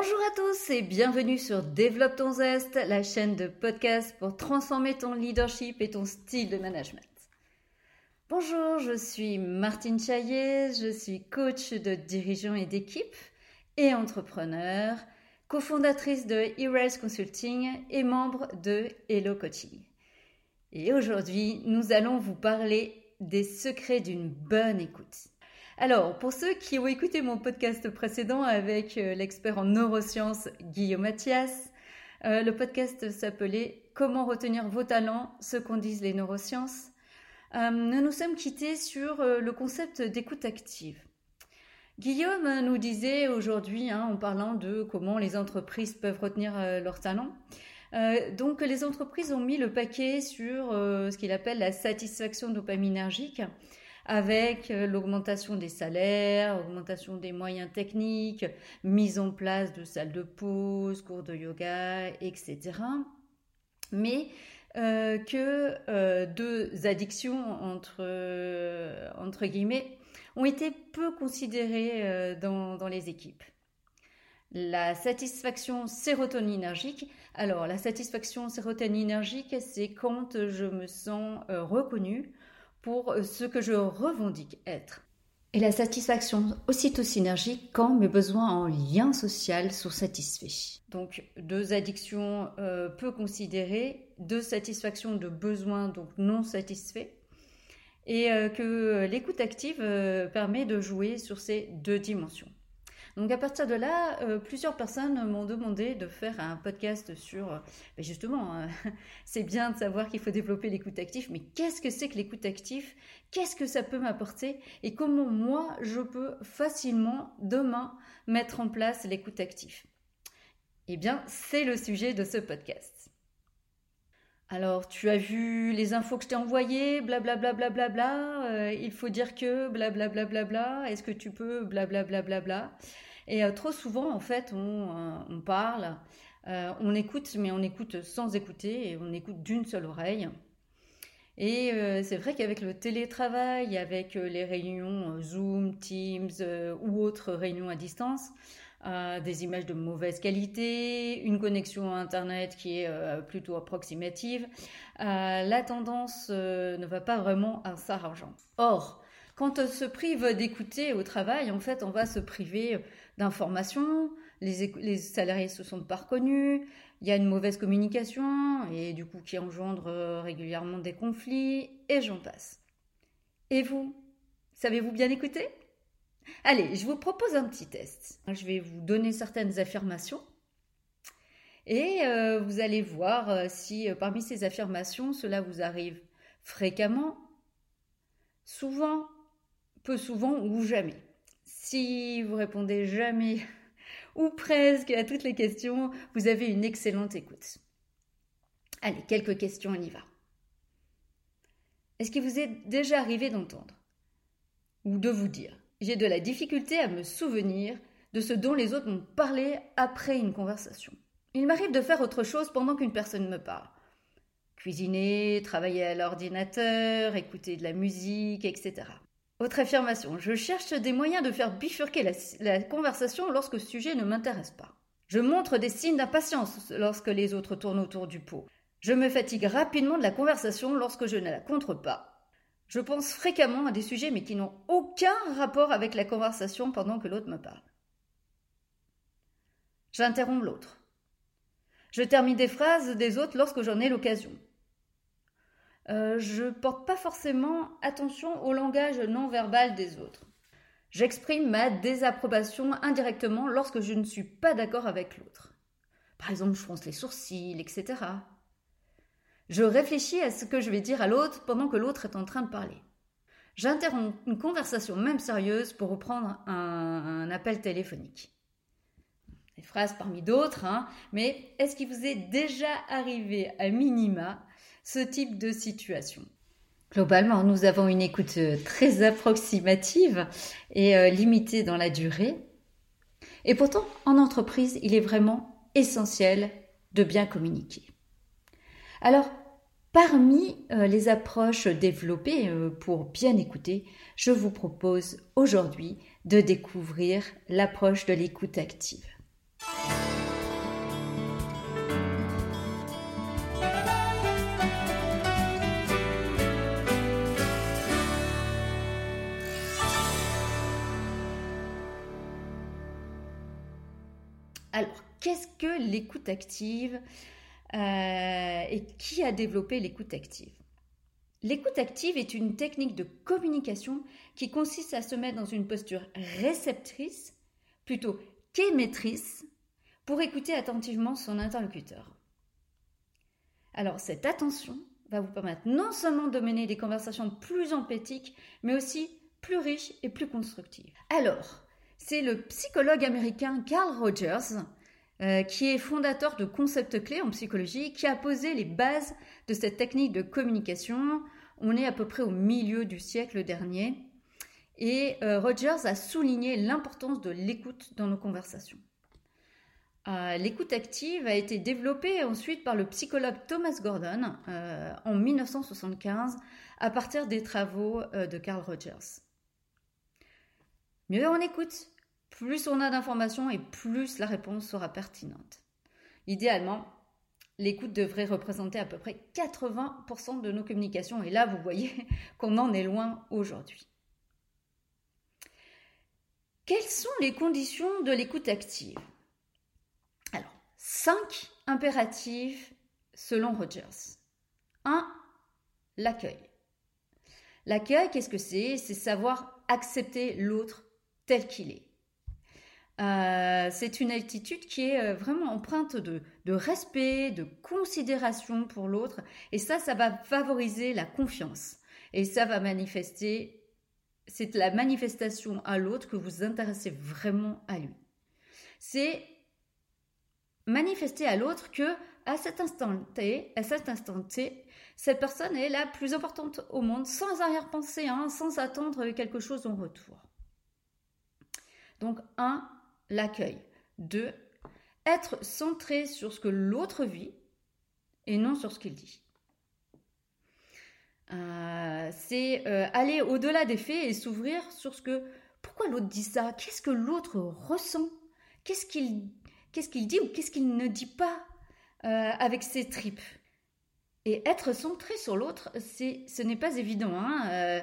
Bonjour à tous et bienvenue sur Développe ton zeste, la chaîne de podcast pour transformer ton leadership et ton style de management. Bonjour, je suis Martine Chaillet, je suis coach de dirigeants et d'équipe et entrepreneur, cofondatrice de Erase Consulting et membre de Hello Coaching. Et aujourd'hui, nous allons vous parler des secrets d'une bonne écoute. Alors, pour ceux qui ont écouté mon podcast précédent avec euh, l'expert en neurosciences Guillaume Mathias, euh, le podcast s'appelait Comment retenir vos talents, ce qu'en disent les neurosciences. Euh, nous nous sommes quittés sur le concept d'écoute active. Guillaume nous disait aujourd'hui, hein, en parlant de comment les entreprises peuvent retenir leurs talents, donc les entreprises ont mis le paquet sur ce qu'il appelle la satisfaction dopaminergique avec euh, l'augmentation des salaires, augmentation des moyens techniques, mise en place de salles de pause, cours de yoga, etc. Mais euh, que euh, deux addictions entre, entre guillemets ont été peu considérées dans, dans les équipes. La satisfaction sérotoninergique. Alors, la satisfaction sérotoninergique, c'est quand je me sens reconnue, pour euh, ce que je revendique être. Et la satisfaction ocytocinergique quand mes besoins en lien social sont satisfaits. Donc deux addictions euh, peu considérées, deux satisfactions de besoins donc non satisfaits, et euh, que l'écoute active permet de jouer sur ces deux dimensions. Donc à partir de là, euh, plusieurs personnes m'ont demandé de faire un podcast sur, euh, justement, euh, c'est bien de savoir qu'il faut développer l'écoute active, mais qu'est-ce que c'est que l'écoute active Qu'est-ce que ça peut m'apporter? Et comment moi, je peux facilement, demain, mettre en place l'écoute active Eh bien, c'est le sujet de ce podcast. Alors, tu as vu les infos que je t'ai envoyées, blablabla, bla, bla, bla, il faut dire que, blablabla, bla, bla, est-ce que tu peux, blablabla, bla, bla, et euh, trop souvent, en fait, on, euh, parle, euh, on écoute, mais on écoute sans écouter, et on écoute d'une seule oreille. Et c'est vrai qu'avec le télétravail, avec les réunions Zoom, Teams ou autres réunions à distance, des images de mauvaise qualité, une connexion à Internet qui est plutôt approximative, la tendance ne va pas vraiment à s'arranger. Or, quand on se prive d'écouter au travail, en fait, on va se priver d'informations, les, salariés se sont pas reconnus, il y a une mauvaise communication et du coup qui engendre euh, régulièrement des conflits et j'en passe. Et vous, savez-vous bien écouter? Allez, je vous propose un petit test. Je vais vous donner certaines affirmations et euh, vous allez voir euh, si parmi ces affirmations, cela vous arrive fréquemment, souvent peu souvent ou jamais. Si vous répondez jamais ou presque à toutes les questions, vous avez une excellente écoute. Allez, quelques questions, on y va. Est-ce qu'il vous est déjà arrivé d'entendre ou de vous dire j'ai de la difficulté à me souvenir de ce dont les autres m'ont parlé après une conversation. Il m'arrive de faire autre chose pendant qu'une personne me parle. Cuisiner, travailler à l'ordinateur, écouter de la musique, etc. Autre affirmation, je cherche des moyens de faire bifurquer la, conversation lorsque ce sujet ne m'intéresse pas. Je montre des signes d'impatience lorsque les autres tournent autour du pot. Je me fatigue rapidement de la conversation lorsque je ne la contre pas. Je pense fréquemment à des sujets mais qui n'ont aucun rapport avec la conversation pendant que l'autre me parle. J'interromps l'autre. Je termine des phrases des autres lorsque j'en ai l'occasion. Euh, je porte pas forcément attention au langage non verbal des autres. J'exprime ma désapprobation indirectement lorsque je ne suis pas d'accord avec l'autre. Par exemple, je fronce les sourcils, etc. Je réfléchis à ce que je vais dire à l'autre pendant que l'autre est en train de parler. J'interromps une conversation même sérieuse pour reprendre un, appel téléphonique. Des phrases parmi d'autres, hein, mais est-ce qu'il vous est déjà arrivé à minima ce type de situation. Globalement, nous avons une écoute euh, très approximative et euh, limitée dans la durée. Et pourtant, en entreprise, il est vraiment essentiel de bien communiquer. Alors, parmi euh, les approches développées pour bien écouter, je vous propose aujourd'hui de découvrir l'approche de l'écoute active. Qu'est-ce que l'écoute active euh, et qui a développé l'écoute active? L'écoute active est une technique de communication qui consiste à se mettre dans une posture réceptrice plutôt qu'émettrice pour écouter attentivement son interlocuteur. Alors cette attention va vous permettre non seulement de mener des conversations plus empathiques, mais aussi plus riches et plus constructives. Alors, c'est le psychologue américain Carl Rogers euh, qui est fondateur de Concepts Clés en psychologie, qui a posé les bases de cette technique de communication. On est à peu près au milieu du siècle dernier. Et euh, Rogers a souligné l'importance de l'écoute dans nos conversations. Euh, l'écoute active a été développée ensuite par le psychologue Thomas Gordon en 1975 à partir des travaux de Carl Rogers. Mieux on écoute, plus on a d'informations et plus la réponse sera pertinente. Idéalement, l'écoute devrait représenter à peu près 80% de nos communications et là, vous voyez qu'on en est loin aujourd'hui. Quelles sont les conditions de l'écoute active? Alors, cinq impératifs selon Rogers. 1. L'accueil. L'accueil, qu'est-ce que c'est? C'est savoir accepter l'autre tel qu'il est. Euh, c'est une attitude qui est euh, vraiment empreinte de, respect, de considération pour l'autre. Et ça, ça va favoriser la confiance. Et ça va manifester, c'est la manifestation à l'autre que vous intéressez vraiment à lui. C'est manifester à l'autre que à cet instant T, à cet instant T, cette personne est la plus importante au monde, sans arrière-pensée, hein, sans attendre quelque chose en retour. Donc, un, l'accueil. Deux, être centré sur ce que l'autre vit et non sur ce qu'il dit. Euh, c'est euh, aller au-delà des faits et s'ouvrir sur ce que pourquoi l'autre dit ça, qu'est-ce que l'autre ressent, qu'est-ce qu'il dit ou qu'est-ce qu'il ne dit pas euh, avec ses tripes? Et être centré sur l'autre, ce n'est pas évident. Hein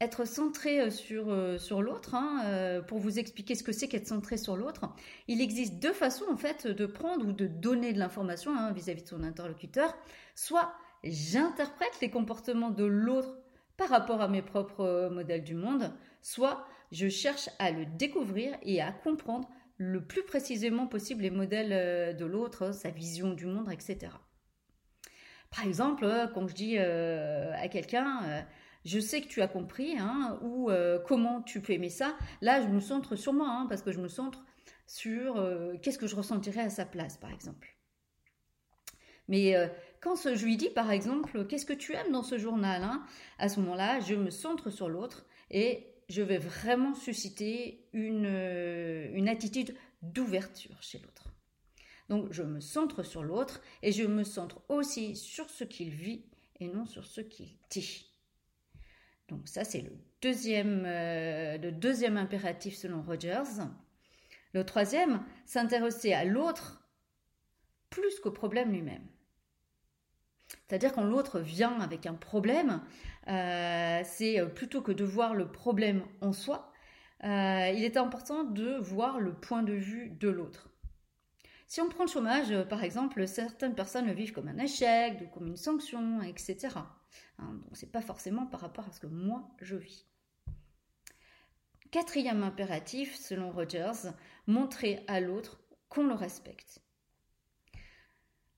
être centré euh, sur, euh, sur l'autre, hein, euh, pour vous expliquer ce que c'est qu'être centré sur l'autre, il existe deux façons en fait de prendre ou de donner de l'information hein, vis-à-vis de son interlocuteur. Soit j'interprète les comportements de l'autre par rapport à mes propres modèles du monde, soit je cherche à le découvrir et à comprendre le plus précisément possible les modèles de l'autre, sa vision du monde, etc. Par exemple, quand je dis à quelqu'un je sais que tu as compris, hein, ou euh, comment tu peux aimer ça. Là, je me centre sur moi, hein, parce que je me centre sur euh, qu'est-ce que je ressentirais à sa place, par exemple. Mais euh, quand je lui dis, par exemple, qu'est-ce que tu aimes dans ce journal, hein, à ce moment-là, je me centre sur l'autre et je vais vraiment susciter une, une attitude d'ouverture chez l'autre. Donc, je me centre sur l'autre et je me centre aussi sur ce qu'il vit et non sur ce qu'il dit. Donc ça, c'est le deuxième, euh, le deuxième impératif selon Rogers. Le troisième, s'intéresser à l'autre plus qu'au problème lui-même. C'est-à-dire quand l'autre vient avec un problème, euh, c'est euh, plutôt que de voir le problème en soi, il est important de voir le point de vue de l'autre. Si on prend le chômage, par exemple, certaines personnes le vivent comme un échec, comme une sanction, etc. Hein, donc c'est pas forcément par rapport à ce que moi je vis. Quatrième impératif, selon Rogers, montrer à l'autre qu'on le respecte.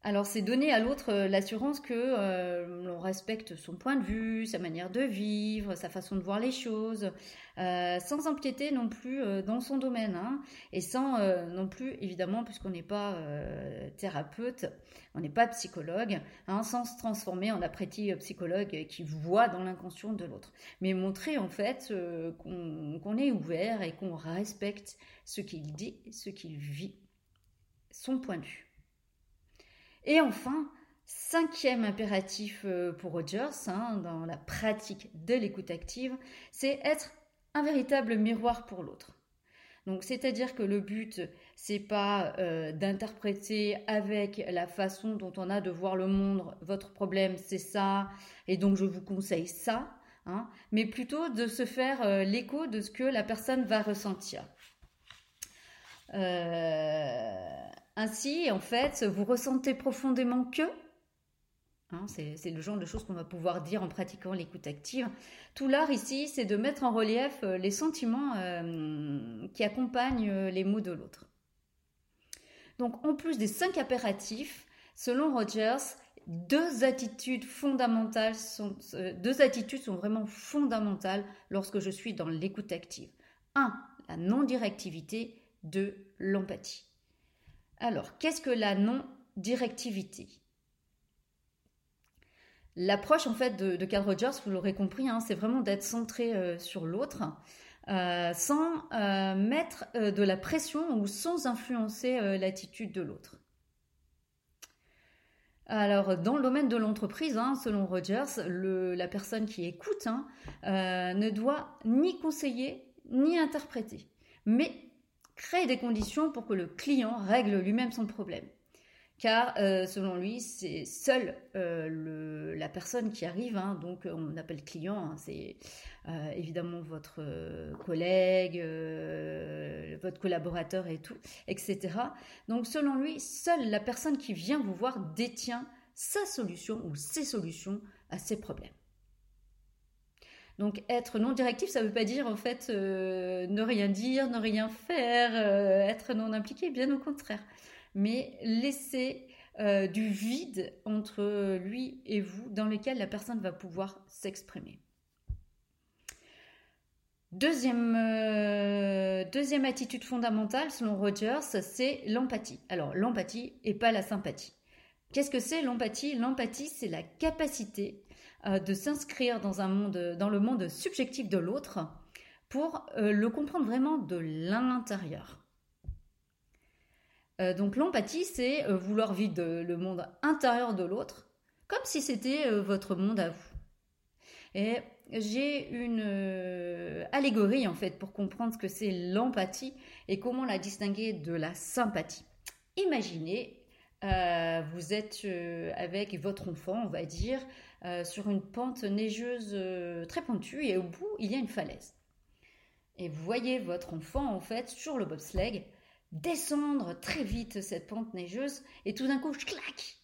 Alors c'est donner à l'autre euh, l'assurance que euh, l'on respecte son point de vue, sa manière de vivre, sa façon de voir les choses, euh, sans empiéter non plus dans son domaine, hein, et sans non plus, évidemment, puisqu'on n'est pas thérapeute, on n'est pas psychologue, hein, sans se transformer en apprenti psychologue qui voit dans l'inconscient de l'autre, mais montrer en fait qu'on est ouvert et qu'on respecte ce qu'il dit, ce qu'il vit, son point de vue. Et enfin, cinquième impératif euh, pour Rogers hein, dans la pratique de l'écoute active, c'est être un véritable miroir pour l'autre. Donc, c'est-à-dire que le but, c'est pas euh, d'interpréter avec la façon dont on a de voir le monde, votre problème, c'est ça, et donc je vous conseille ça, hein, mais plutôt de se faire euh, l'écho de ce que la personne va ressentir. Euh, Ainsi, en fait, vous ressentez profondément que Hein, c'est le genre de choses qu'on va pouvoir dire en pratiquant l'écoute active. Tout l'art ici, c'est de mettre en relief euh, les sentiments euh, qui accompagnent euh, les mots de l'autre. Donc, en plus des cinq impératifs, selon Rogers, deux attitudes fondamentales sont, deux attitudes sont vraiment fondamentales lorsque je suis dans l'écoute active. Un, la non-directivité. Deux, l'empathie. Alors, qu'est-ce que la non-directivité? L'approche en fait de, Carl Rogers, vous l'aurez compris, hein, c'est vraiment d'être centré euh, sur l'autre, euh, sans euh, mettre de la pression ou sans influencer l'attitude de l'autre. Alors, dans le domaine de l'entreprise, hein, selon Rogers, la personne qui écoute hein, ne doit ni conseiller ni interpréter, mais créer des conditions pour que le client règle lui-même son problème car euh, selon lui, c'est seule euh, la personne qui arrive, hein, donc on appelle client, hein, c'est euh, évidemment votre collègue, votre collaborateur et tout, etc. Donc selon lui, seule la personne qui vient vous voir détient sa solution ou ses solutions à ses problèmes. Donc être non directif, ça ne veut pas dire en fait ne rien dire, ne rien faire, être non impliqué, bien au contraire mais laisser euh, du vide entre lui et vous dans lequel la personne va pouvoir s'exprimer. Deuxième, euh, attitude fondamentale, selon Rogers, c'est l'empathie. Alors, l'empathie et pas la sympathie. Qu'est-ce que c'est l'empathie? L'empathie, c'est la capacité euh, de s'inscrire dans, un monde, dans le monde subjectif de l'autre pour le comprendre vraiment de l'intérieur. Euh, donc l'empathie, c'est euh, vouloir vivre le monde intérieur de l'autre, comme si c'était euh, votre monde à vous. Et j'ai une allégorie en fait pour comprendre ce que c'est l'empathie et comment la distinguer de la sympathie. Imaginez, vous êtes avec votre enfant, on va dire, sur une pente neigeuse très pointue et au bout, il y a une falaise. Et vous voyez votre enfant en fait sur le bobsleigh descendre très vite cette pente neigeuse et tout d'un coup, clac,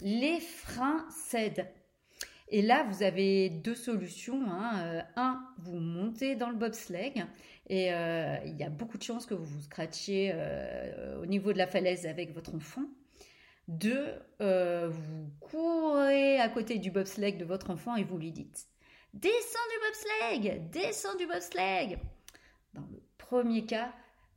les freins cèdent. Et là, vous avez deux solutions. Hein. Euh, un, vous montez dans le bobsleigh et euh, il y a beaucoup de chances que vous vous scratchiez euh, au niveau de la falaise avec votre enfant. Deux, vous courez à côté du bobsleigh de votre enfant et vous lui dites Descends du bobsleigh Descends du bobsleigh Dans le premier cas,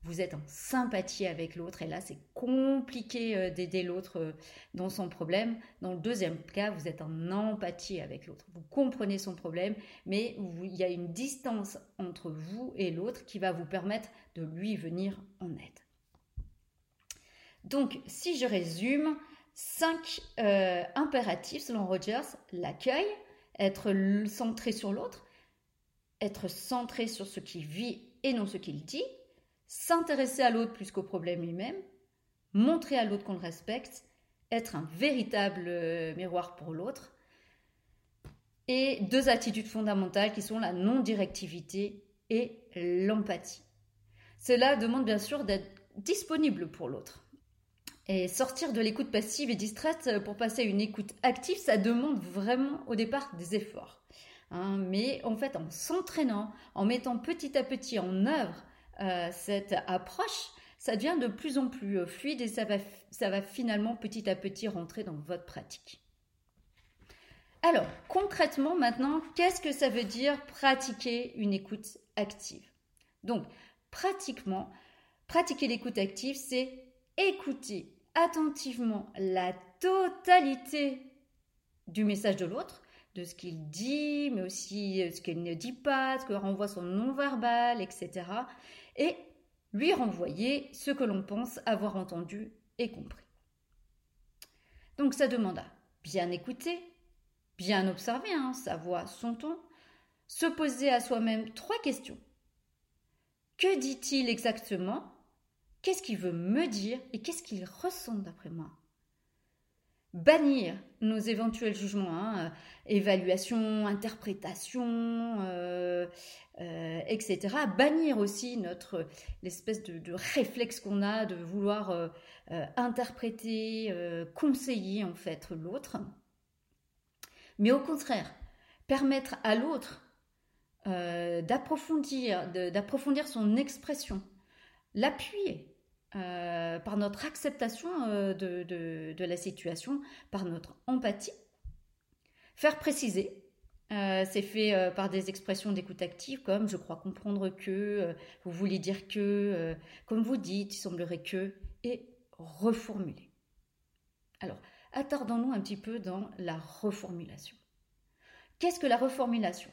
vous êtes en sympathie avec l'autre et là c'est compliqué euh, d'aider l'autre euh, dans son problème. Dans le deuxième cas, vous êtes en empathie avec l'autre. Vous comprenez son problème, mais il y a une distance entre vous et l'autre qui va vous permettre de lui venir en aide. Donc, si je résume, cinq euh, impératifs selon Rogers l'accueil, être centré sur l'autre, être centré sur ce qu'il vit et non ce qu'il dit, s'intéresser à l'autre plus qu'au problème lui-même, montrer à l'autre qu'on le respecte, être un véritable euh, miroir pour l'autre, et deux attitudes fondamentales qui sont la non-directivité et l'empathie. Cela demande bien sûr d'être disponible pour l'autre. Et sortir de l'écoute passive et distraite pour passer à une écoute active, ça demande vraiment au départ des efforts. Hein. mais en fait, en s'entraînant, en mettant petit à petit en œuvre euh, cette approche, ça devient de plus en plus euh, fluide et ça va, ça va finalement petit à petit rentrer dans votre pratique. Alors, concrètement maintenant, qu'est-ce que ça veut dire pratiquer une écoute active? Donc, pratiquement, pratiquer l'écoute active, c'est écouter attentivement la totalité du message de l'autre, de ce qu'il dit, mais aussi euh, ce qu'il ne dit pas, ce que renvoie son non-verbal, etc et lui renvoyer ce que l'on pense avoir entendu et compris. Donc ça demande à bien écouter, bien observer hein, sa voix, son ton, se poser à soi-même trois questions. Que dit-il exactement Qu'est-ce qu'il veut me dire et qu'est-ce qu'il ressent d'après moi? Bannir nos éventuels jugements, hein, évaluation, interprétation, euh, euh, etc. Bannir aussi notre l'espèce de, réflexe qu'on a de vouloir euh, interpréter, conseiller en fait l'autre. Mais au contraire, permettre à l'autre d'approfondir, d'approfondir son expression, l'appuyer, euh, par notre acceptation euh, de, la situation, par notre empathie. Faire préciser, euh, c'est fait par des expressions d'écoute active comme je crois comprendre que, vous voulez dire que, comme vous dites, il semblerait que, et reformuler. Alors, attardons-nous un petit peu dans la reformulation. Qu'est-ce que la reformulation?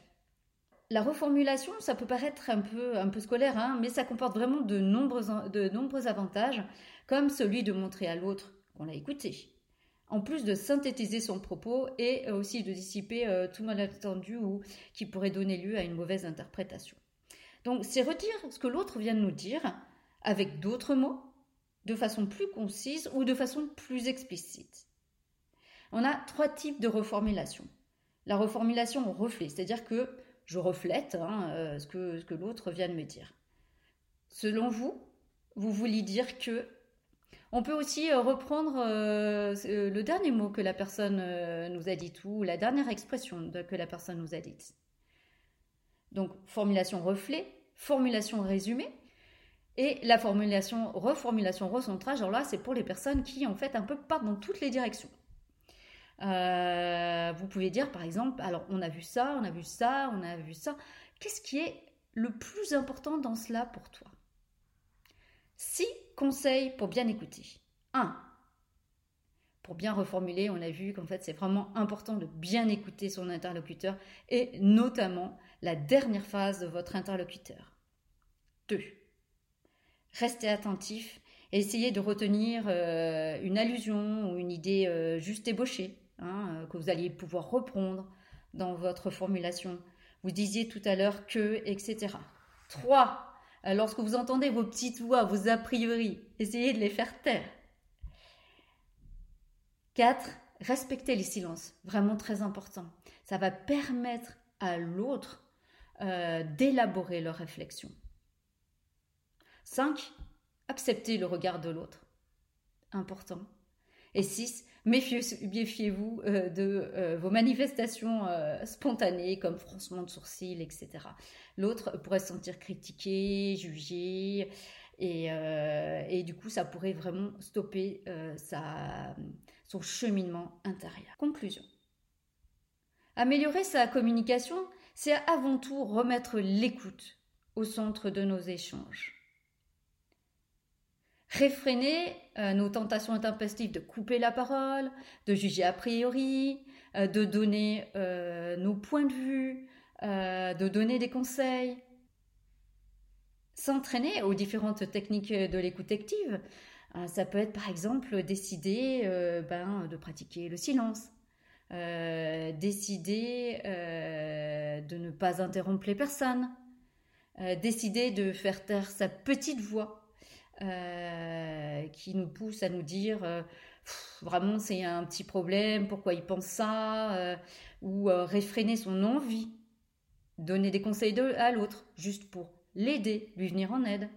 La reformulation, ça peut paraître un peu, scolaire, hein, mais ça comporte vraiment de nombreux, de nombreux avantages, comme celui de montrer à l'autre qu'on l'a écouté, en plus de synthétiser son propos et aussi de dissiper euh, tout malentendu ou qui pourrait donner lieu à une mauvaise interprétation. Donc c'est redire ce que l'autre vient de nous dire avec d'autres mots, de façon plus concise ou de façon plus explicite. On a trois types de reformulation. La reformulation au reflet, c'est-à-dire que je reflète hein, euh, ce que, l'autre vient de me dire. Selon vous, vous vouliez dire que on peut aussi euh, reprendre euh, le dernier mot que la personne nous a dit ou la dernière expression que la personne nous a dite. Donc formulation reflet, formulation résumé et la formulation reformulation recentrage. Alors là, c'est pour les personnes qui en fait un peu partent dans toutes les directions. Euh, vous pouvez dire par exemple, alors on a vu ça, on a vu ça, on a vu ça. Qu'est-ce qui est le plus important dans cela pour toi? Six conseils pour bien écouter. 1. Pour bien reformuler, on a vu qu'en fait c'est vraiment important de bien écouter son interlocuteur et notamment la dernière phase de votre interlocuteur. 2. Restez attentif et essayez de retenir euh, une allusion ou une idée euh, juste ébauchée Hein, euh, que vous alliez pouvoir reprendre dans votre formulation. Vous disiez tout à l'heure que, etc. 3. Euh, lorsque vous entendez vos petites voix, vos a priori, essayez de les faire taire. 4. Respectez les silences, vraiment très important. Ça va permettre à l'autre euh, d'élaborer leur réflexion. 5. Acceptez le regard de l'autre. Important. Et 6. Méfiez-vous euh, de euh, vos manifestations euh, spontanées comme froncement de sourcils, etc. L'autre pourrait se sentir critiqué, jugé, et, du coup, ça pourrait vraiment stopper son cheminement intérieur. Conclusion. Améliorer sa communication, c'est avant tout remettre l'écoute au centre de nos échanges réfréner euh, nos tentations intempestives de couper la parole, de juger a priori, euh, de donner euh, nos points de vue, de donner des conseils. S'entraîner aux différentes techniques de l'écoute active, ça peut être par exemple décider ben, de pratiquer le silence, décider de ne pas interrompre les personnes, décider de faire taire sa petite voix euh, qui nous pousse à nous dire euh, vraiment c'est un petit problème, pourquoi il pense ça, euh, ou réfréner son envie, donner des conseils à l'autre, juste pour l'aider, lui venir en aide.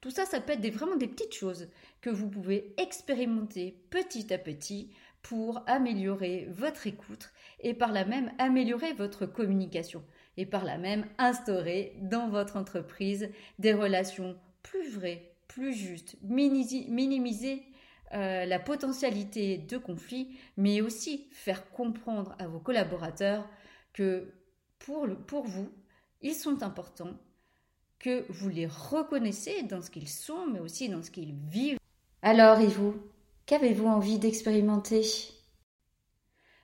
Tout ça, ça peut être vraiment des petites choses que vous pouvez expérimenter petit à petit pour améliorer votre écoute et par là même améliorer votre communication et par là même instaurer dans votre entreprise des relations plus vraies, plus juste, minimiser euh, la potentialité de conflit, mais aussi faire comprendre à vos collaborateurs que pour, pour vous, ils sont importants, que vous les reconnaissez dans ce qu'ils sont, mais aussi dans ce qu'ils vivent. Alors, et vous, qu'avez-vous envie d'expérimenter?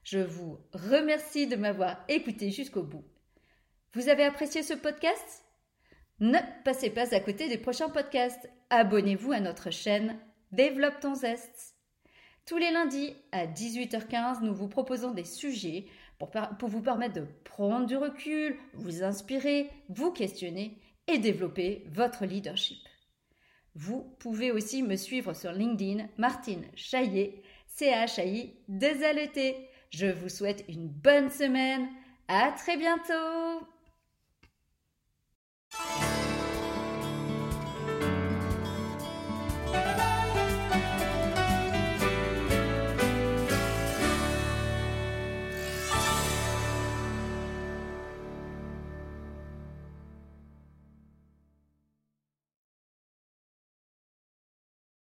Je vous remercie de m'avoir écouté jusqu'au bout. Vous avez apprécié ce podcast? Ne passez pas à côté des prochains podcasts. Abonnez-vous à notre chaîne Développe ton zeste. Tous les lundis à 18h15, nous vous proposons des sujets pour, vous permettre de prendre du recul, vous inspirer, vous questionner et développer votre leadership. Vous pouvez aussi me suivre sur LinkedIn, Martine Chaillet, C-H-A-I, 2 L-E-T. Je vous souhaite une bonne semaine. À très bientôt!